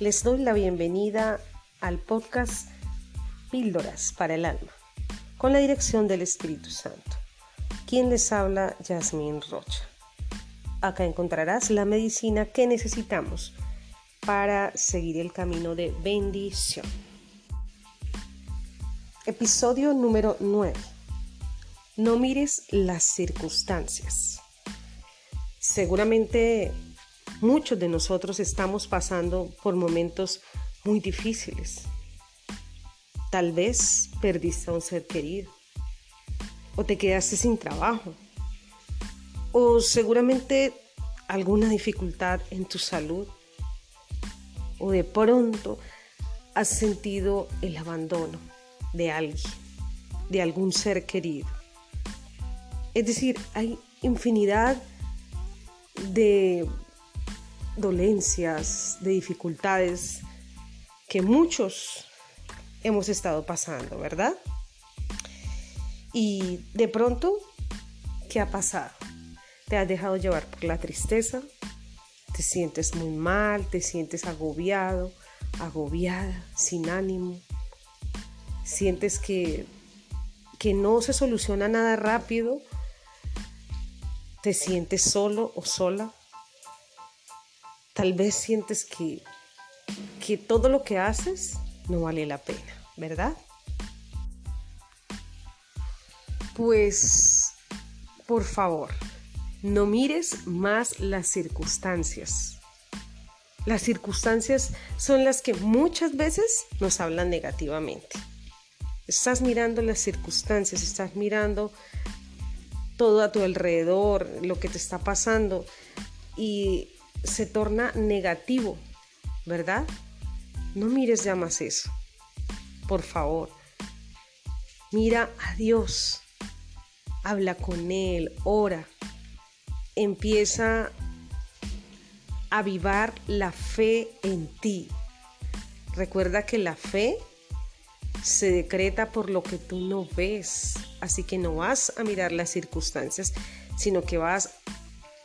Les doy la bienvenida al podcast Píldoras para el Alma, con la dirección del Espíritu Santo. Quien les habla, Yasmín Rocha. Acá encontrarás la medicina que necesitamos para seguir el camino de bendición. Episodio número 9. No mires las circunstancias. Seguramente muchos de nosotros estamos pasando por momentos muy difíciles. Tal vez perdiste a un ser querido o te quedaste sin trabajo o seguramente alguna dificultad en tu salud o de pronto has sentido el abandono de alguien, de algún ser querido. Es decir, hay infinidad de dolencias, de dificultades que muchos hemos estado pasando, ¿verdad? Y de pronto, ¿qué ha pasado? Te has dejado llevar por la tristeza, te sientes muy mal, te sientes agobiado, agobiada, sin ánimo, sientes que, que no se soluciona nada rápido, te sientes solo o sola, tal vez sientes que, que todo lo que haces no vale la pena, ¿verdad? Pues, por favor, no mires más las circunstancias. Las circunstancias son las que muchas veces nos hablan negativamente. Estás mirando las circunstancias, estás mirando todo a tu alrededor, lo que te está pasando y se torna negativo, ¿verdad? No mires ya más eso. Por favor, mira a Dios, habla con Él, ora, empieza a avivar la fe en ti. Recuerda que la fe se decreta por lo que tú no ves, así que no vas a mirar las circunstancias, sino que vas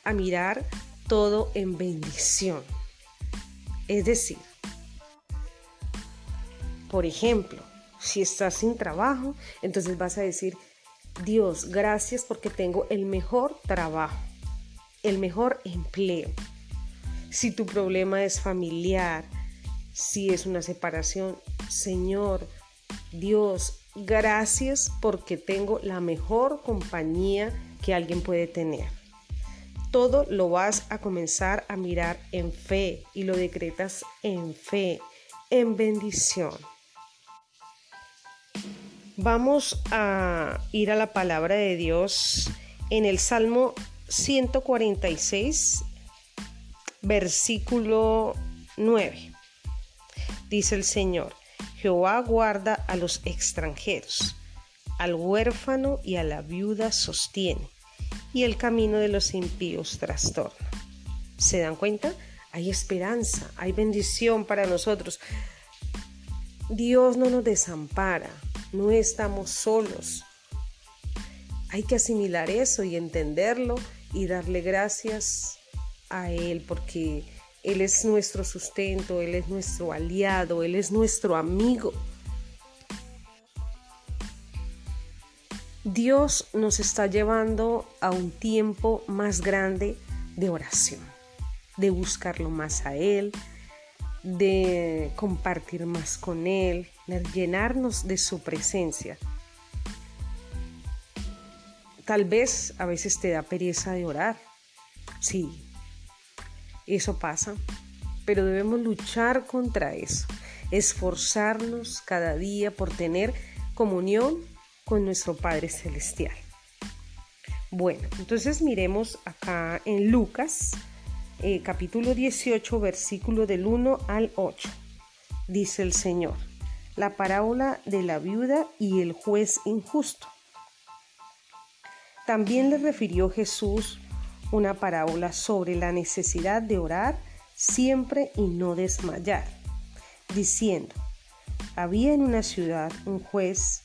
a mirar todo en bendición. Es decir, por ejemplo, si estás sin trabajo, entonces vas a decir, Dios, gracias porque tengo el mejor trabajo, el mejor empleo. Si tu problema es familiar, si es una separación, Señor, Dios, gracias porque tengo la mejor compañía que alguien puede tener. Todo lo vas a comenzar a mirar en fe y lo decretas en fe, en bendición. Vamos a ir a la palabra de Dios en el Salmo 146, versículo 9. Dice el Señor, Jehová guarda a los extranjeros, al huérfano y a la viuda sostiene, y el camino de los impíos trastorna. ¿Se dan cuenta? Hay esperanza, hay bendición para nosotros. Dios no nos desampara, no estamos solos. Hay que asimilar eso y entenderlo y darle gracias a Él porque Él es nuestro sustento, Él es nuestro aliado, Él es nuestro amigo. Dios nos está llevando a un tiempo más grande de oración, de buscarlo más a Él, de compartir más con Él, de llenarnos de su presencia. Tal vez a veces te da pereza de orar. Sí, eso pasa, pero debemos luchar contra eso, esforzarnos cada día por tener comunión con nuestro Padre Celestial. Bueno, entonces miremos acá en Lucas eh, capítulo 18, versículo del 1 al 8. Dice el Señor, la parábola de la viuda y el juez injusto. También le refirió Jesús una parábola sobre la necesidad de orar siempre y no desmayar, diciendo, había en una ciudad un juez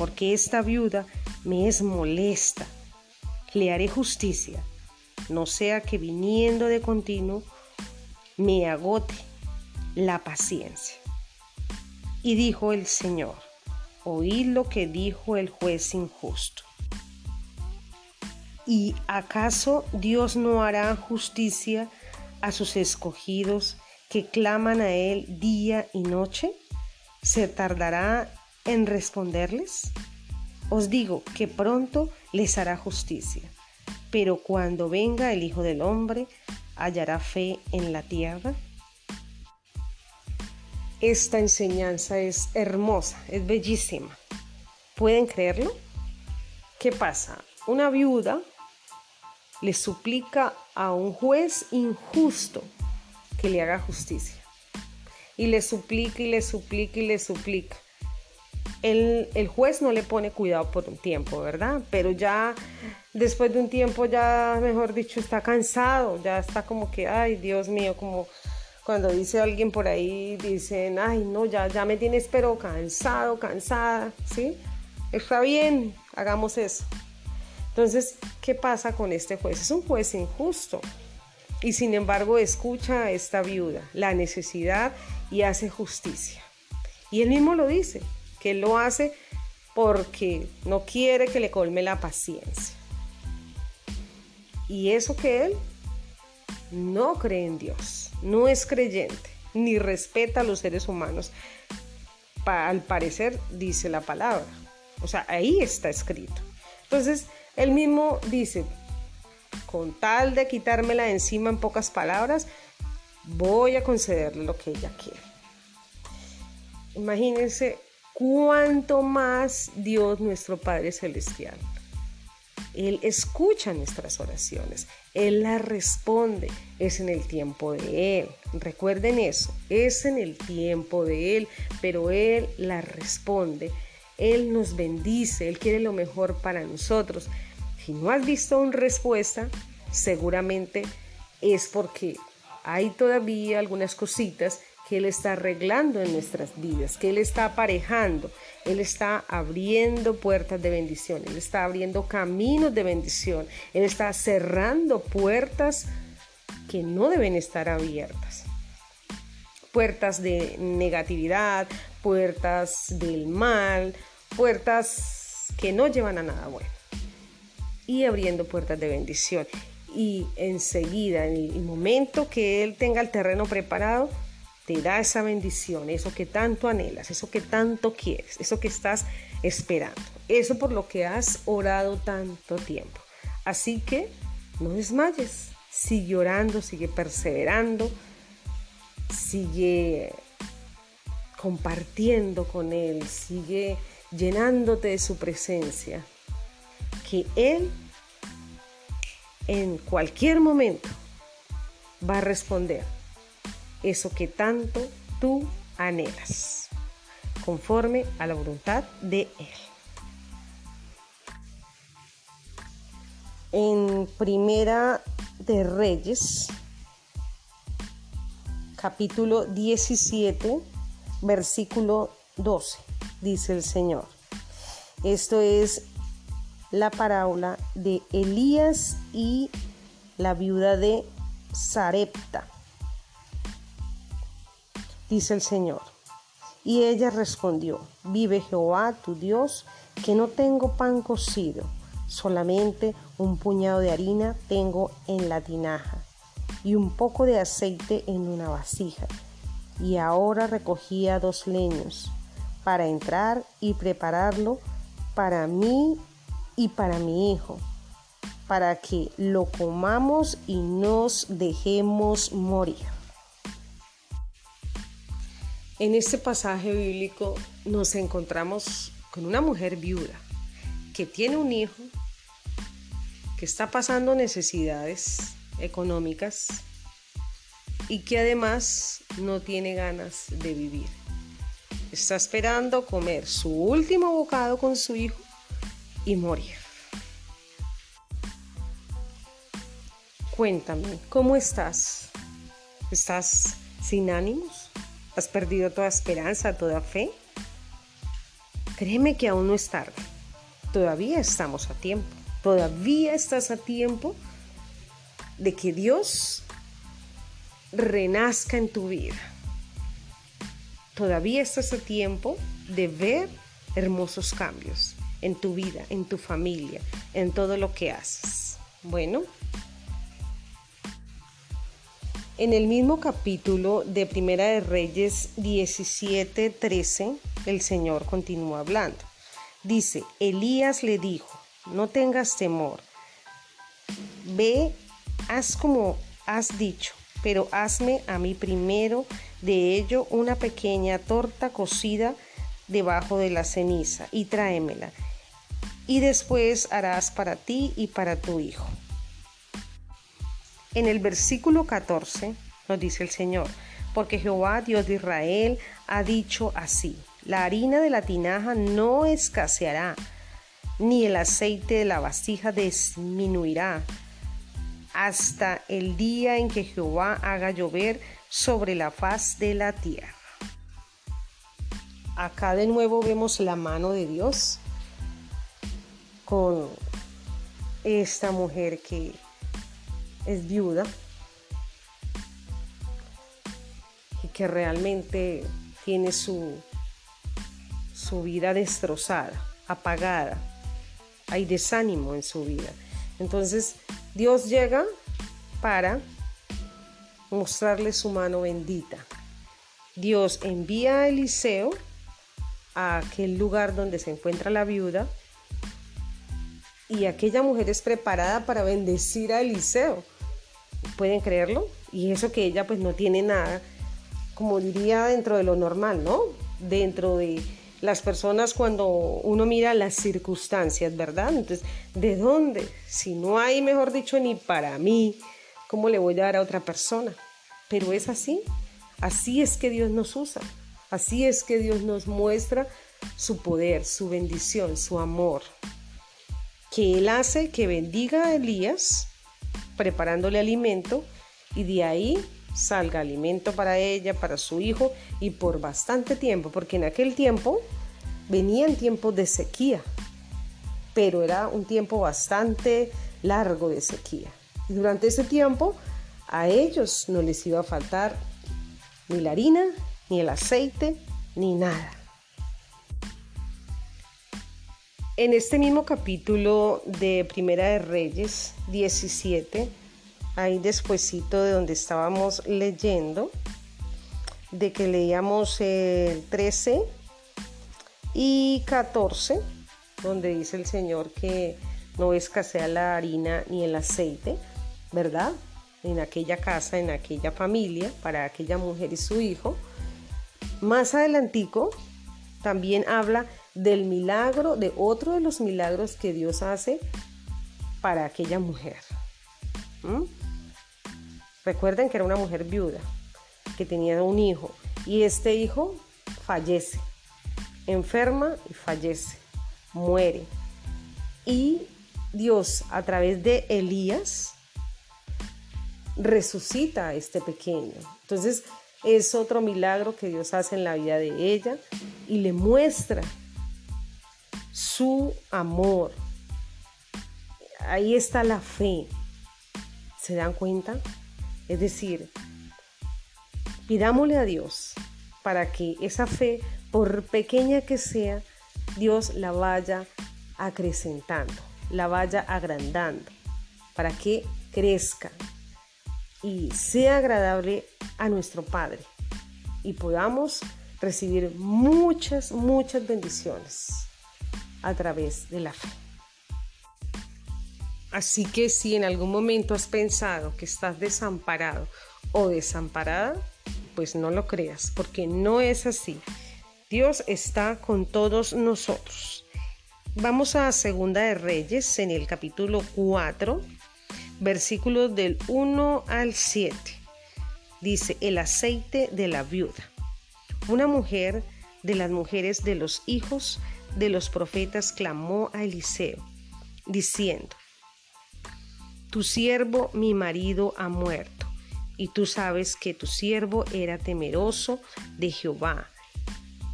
porque esta viuda me es molesta, le haré justicia, no sea que viniendo de continuo me agote la paciencia. Y dijo el Señor, oíd lo que dijo el juez injusto. ¿Y acaso Dios no hará justicia a sus escogidos que claman a Él día y noche? ¿Se tardará en responderles? Os digo que pronto les hará justicia, pero cuando venga el Hijo del Hombre, ¿hallará fe en la tierra? Esta enseñanza es hermosa, es bellísima. ¿Pueden creerlo? ¿Qué pasa? Una viuda le suplica a un juez injusto que le haga justicia. Y le suplica y le suplica y le suplica. El, el, juez no le pone cuidado por un tiempo, ¿verdad? Pero ya después de un tiempo ya, mejor dicho, está cansado, ya está como que, ay, Dios mío, como cuando dice alguien por ahí, dicen, ay, no, ya, ya me tienes pero cansado, cansada, ¿sí? Está bien, hagamos eso. Entonces, ¿qué pasa con este juez? Es un juez injusto y sin embargo escucha a esta viuda la necesidad y hace justicia. Y él mismo lo dice, que él lo hace porque no quiere que le colme la paciencia. Y eso que él no cree en Dios, no es creyente, ni respeta a los seres humanos. al parecer dice la palabra. O sea, ahí está escrito. Entonces, él mismo dice, con tal de quitármela de encima en pocas palabras, voy a concederle lo que ella quiere. Imagínense cuánto más Dios nuestro Padre Celestial él escucha nuestras oraciones, Él las responde, es en el tiempo de Él. Recuerden eso, es en el tiempo de Él, pero Él las responde. Él nos bendice, Él quiere lo mejor para nosotros. Si no has visto una respuesta, seguramente es porque hay todavía algunas cositas que Él está arreglando en nuestras vidas, que Él está aparejando, Él está abriendo puertas de bendición, Él está abriendo caminos de bendición, Él está cerrando puertas que no deben estar abiertas. Puertas de negatividad, puertas del mal, puertas que no llevan a nada bueno. Y abriendo puertas de bendición. Y enseguida, en el momento que Él tenga el terreno preparado, te da esa bendición, eso que tanto anhelas, eso que tanto quieres, eso que estás esperando, eso por lo que has orado tanto tiempo. Así que no desmayes, sigue orando, sigue perseverando, sigue compartiendo con Él, sigue llenándote de su presencia, que Él en cualquier momento va a responder eso que tanto tú anhelas, conforme a la voluntad de Él. En Primera de Reyes, capítulo 17, versículo 12, dice el Señor. Esto es la parábola de Elías y la viuda de Sarepta dice el Señor. Y ella respondió, vive Jehová tu Dios, que no tengo pan cocido, solamente un puñado de harina tengo en la tinaja y un poco de aceite en una vasija. Y ahora recogía dos leños para entrar y prepararlo para mí y para mi hijo, para que lo comamos y nos dejemos morir. En este pasaje bíblico nos encontramos con una mujer viuda que tiene un hijo, que está pasando necesidades económicas y que además no tiene ganas de vivir. Está esperando comer su último bocado con su hijo y morir. Cuéntame, ¿cómo estás? ¿Estás sin ánimos? ¿Has perdido toda esperanza, toda fe? Créeme que aún no es tarde. Todavía estamos a tiempo. Todavía estás a tiempo de que Dios renazca en tu vida. Todavía estás a tiempo de ver hermosos cambios en tu vida, en tu familia, en todo lo que haces. Bueno, en el mismo capítulo de Primera de Reyes 17:13, el Señor continúa hablando. Dice, Elías le dijo, no tengas temor, ve, haz como has dicho, pero hazme a mí primero de ello una pequeña torta cocida debajo de la ceniza y tráemela, y después harás para ti y para tu hijo. En el versículo 14 nos dice el Señor, porque Jehová Dios de Israel ha dicho así, la harina de la tinaja no escaseará, ni el aceite de la vasija disminuirá, hasta el día en que Jehová haga llover sobre la faz de la tierra. Acá de nuevo vemos la mano de Dios con esta mujer que es viuda y que realmente tiene su, su vida destrozada, apagada. Hay desánimo en su vida. Entonces Dios llega para mostrarle su mano bendita. Dios envía a Eliseo a aquel lugar donde se encuentra la viuda y aquella mujer es preparada para bendecir a Eliseo. ¿Pueden creerlo? Y eso que ella pues no tiene nada, como diría dentro de lo normal, ¿no? Dentro de las personas cuando uno mira las circunstancias, ¿verdad? Entonces, ¿de dónde? Si no hay, mejor dicho, ni para mí, ¿cómo le voy a dar a otra persona? Pero es así, así es que Dios nos usa, así es que Dios nos muestra su poder, su bendición, su amor, que Él hace que bendiga a Elías preparándole alimento y de ahí salga alimento para ella, para su hijo y por bastante tiempo, porque en aquel tiempo venían tiempos de sequía, pero era un tiempo bastante largo de sequía. Y durante ese tiempo a ellos no les iba a faltar ni la harina, ni el aceite, ni nada. En este mismo capítulo de Primera de Reyes 17, ahí despuesito de donde estábamos leyendo, de que leíamos el 13 y 14, donde dice el Señor que no escasea la harina ni el aceite, ¿verdad? En aquella casa, en aquella familia, para aquella mujer y su hijo. Más adelantico también habla del milagro, de otro de los milagros que Dios hace para aquella mujer. Recuerden que era una mujer viuda, que tenía un hijo, y este hijo fallece, enferma y fallece, muere. Y Dios, a través de Elías, resucita a este pequeño. Entonces, es otro milagro que Dios hace en la vida de ella y le muestra su amor. Ahí está la fe. ¿Se dan cuenta? Es decir, pidámosle a Dios para que esa fe, por pequeña que sea, Dios la vaya acrecentando, la vaya agrandando, para que crezca y sea agradable a nuestro Padre y podamos recibir muchas, muchas bendiciones a través de la fe. Así que si en algún momento has pensado que estás desamparado o desamparada, pues no lo creas, porque no es así. Dios está con todos nosotros. Vamos a Segunda de Reyes en el capítulo 4, versículos del 1 al 7. dice el aceite de la viuda. Una mujer de las mujeres de los hijos de los profetas clamó a Eliseo, diciendo, Tu siervo, mi marido, ha muerto, y tú sabes que tu siervo era temeroso de Jehová,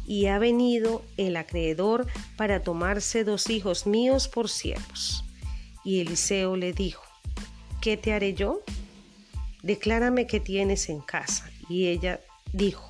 y ha venido el acreedor para tomarse dos hijos míos por siervos. Y Eliseo le dijo, ¿qué te haré yo? Declárame qué tienes en casa. Y ella dijo,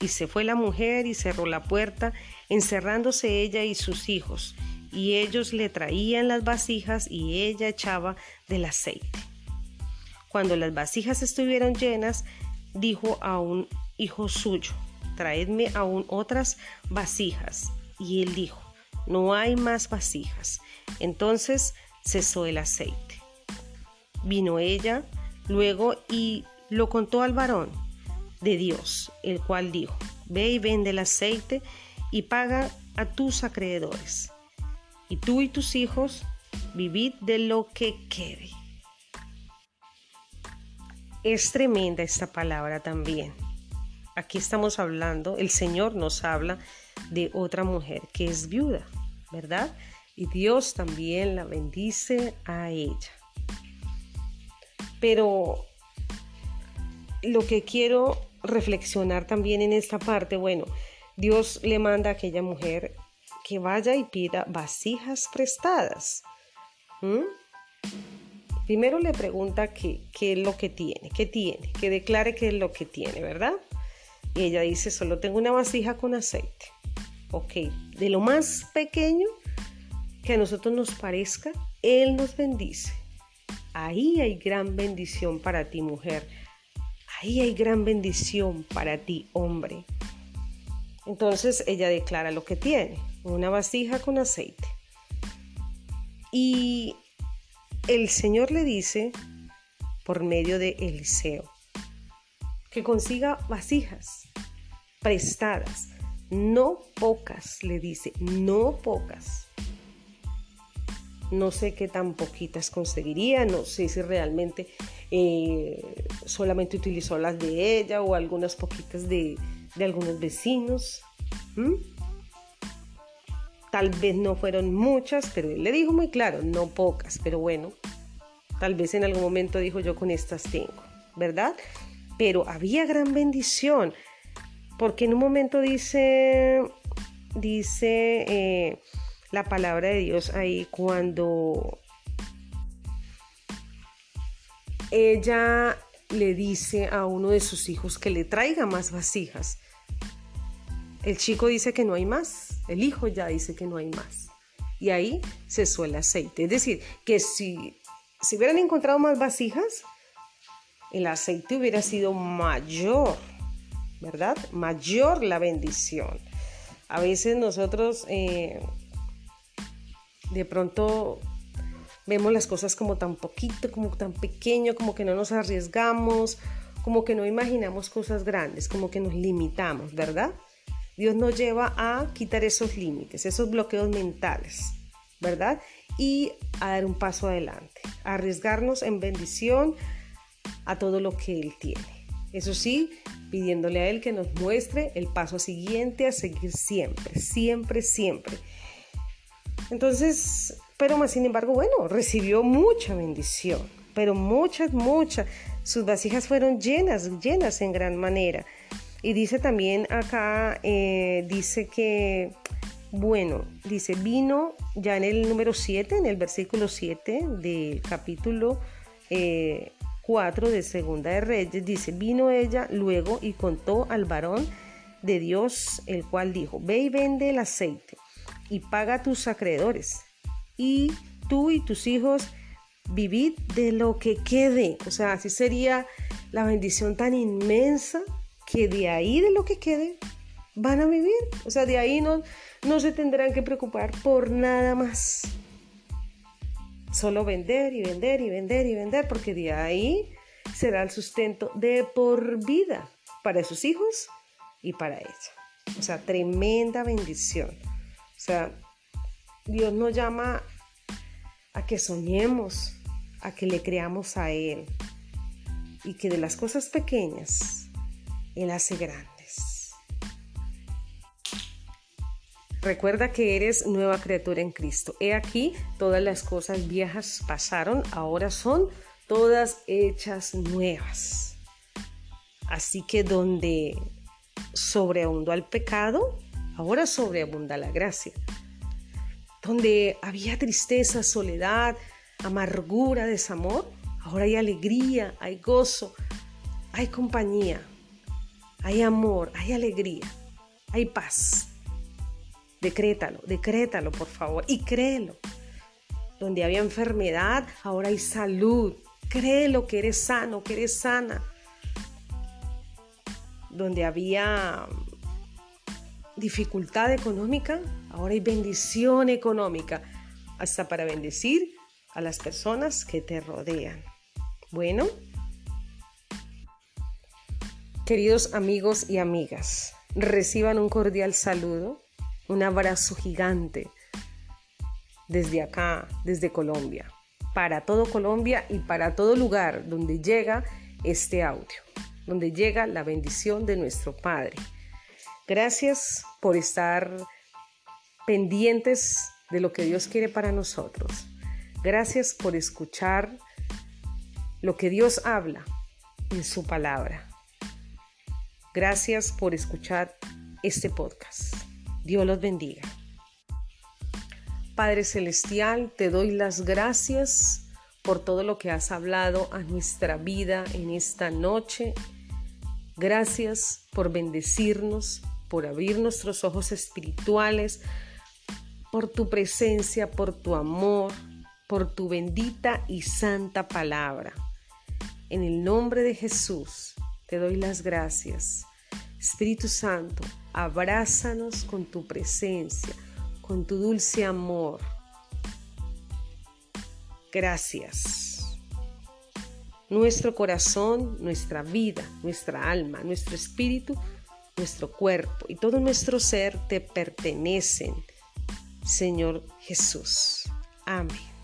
Y se fue la mujer y cerró la puerta, encerrándose ella y sus hijos, y ellos le traían las vasijas y ella echaba del aceite. Cuando las vasijas estuvieron llenas, dijo a un hijo suyo, traedme aún otras vasijas. Y él dijo, no hay más vasijas. Entonces cesó el aceite. Vino ella luego y lo contó al varón de Dios, el cual dijo, ve y vende el aceite y paga a tus acreedores. Y tú y tus hijos vivid de lo que quede. Es tremenda esta palabra también. Aquí estamos hablando, el Señor nos habla de otra mujer que es viuda, ¿verdad? Y Dios también la bendice a ella. Pero lo que quiero reflexionar también en esta parte, bueno, Dios le manda a aquella mujer que vaya y pida vasijas prestadas. Primero le pregunta qué, qué es lo que tiene, qué tiene, que declare qué es lo que tiene, ¿verdad? Y ella dice, solo tengo una vasija con aceite. Ok, de lo más pequeño que a nosotros nos parezca, Él nos bendice. Ahí hay gran bendición para ti, mujer. Ahí hay gran bendición para ti, hombre. Entonces ella declara lo que tiene, una vasija con aceite. Y el Señor le dice, por medio de Eliseo, que consiga vasijas prestadas, no pocas, le dice, no pocas. No sé qué tan poquitas conseguiría, no sé si realmente eh, solamente utilizó las de ella o algunas poquitas de, algunos vecinos. Tal vez no fueron muchas, pero él le dijo muy claro, no pocas, pero bueno, tal vez en algún momento dijo yo con estas tengo, ¿verdad? Pero había gran bendición, porque en un momento dice, dice eh, la palabra de Dios ahí cuando ella le dice a uno de sus hijos que le traiga más vasijas. El chico dice que no hay más, el hijo ya dice que no hay más. Y ahí se suele aceite. Es decir, que si, si hubieran encontrado más vasijas, el aceite hubiera sido mayor, ¿verdad? Mayor la bendición. A veces nosotros eh, de pronto vemos las cosas como tan poquito, como tan pequeño, como que no nos arriesgamos, como que no imaginamos cosas grandes, como que nos limitamos, ¿verdad? Dios nos lleva a quitar esos límites, esos bloqueos mentales, ¿verdad? Y a dar un paso adelante, a arriesgarnos en bendición a todo lo que Él tiene. Eso sí, pidiéndole a Él que nos muestre el paso siguiente a seguir siempre, siempre, siempre. Entonces, pero más sin embargo, bueno, recibió mucha bendición, pero muchas, muchas. Sus vasijas fueron llenas, llenas en gran manera. Y dice también acá, eh, dice que, bueno, dice, vino ya en el número 7, en el versículo 7 del capítulo 4 eh, de Segunda de Reyes, dice, vino ella luego y contó al varón de Dios, el cual dijo, ve y vende el aceite y paga a tus acreedores y tú y tus hijos vivid de lo que quede. O sea, así sería la bendición tan inmensa que de ahí de lo que quede van a vivir. O sea, de ahí no, no se tendrán que preocupar por nada más. Solo vender y vender y vender y vender, porque de ahí será el sustento de por vida para sus hijos y para ella. O sea, tremenda bendición. O sea, Dios nos llama a que soñemos, a que le creamos a Él y que de las cosas pequeñas Él hace grandes. Recuerda que eres nueva criatura en Cristo. He aquí, todas las cosas viejas pasaron, ahora son todas hechas nuevas. Así que donde sobreabundó el pecado, ahora sobreabunda la gracia. Donde había tristeza, soledad, amargura, desamor, ahora hay alegría, hay gozo, hay compañía, hay amor, hay alegría, hay paz. Decrétalo, decrétalo por favor y créelo. Donde había enfermedad, ahora hay salud. Créelo que eres sano, que eres sana. Donde había dificultad económica, ahora hay bendición económica, hasta para bendecir a las personas que te rodean. Bueno, queridos amigos y amigas, reciban un cordial saludo, un abrazo gigante desde acá, desde Colombia para todo Colombia y para todo lugar donde llega este audio, donde llega la bendición de nuestro Padre. Gracias por estar pendientes de lo que Dios quiere para nosotros. Gracias por escuchar lo que Dios habla en su palabra. Gracias por escuchar este podcast. Dios los bendiga. Padre Celestial, te doy las gracias por todo lo que has hablado a nuestra vida en esta noche. Gracias por bendecirnos, por abrir nuestros ojos espirituales, por tu presencia, por tu amor, por tu bendita y santa palabra. En el nombre de Jesús te doy las gracias. Espíritu Santo, abrázanos con tu presencia con tu dulce amor. Gracias. Nuestro corazón, nuestra vida, nuestra alma, nuestro espíritu, nuestro cuerpo y todo nuestro ser te pertenecen, Señor Jesús. Amén.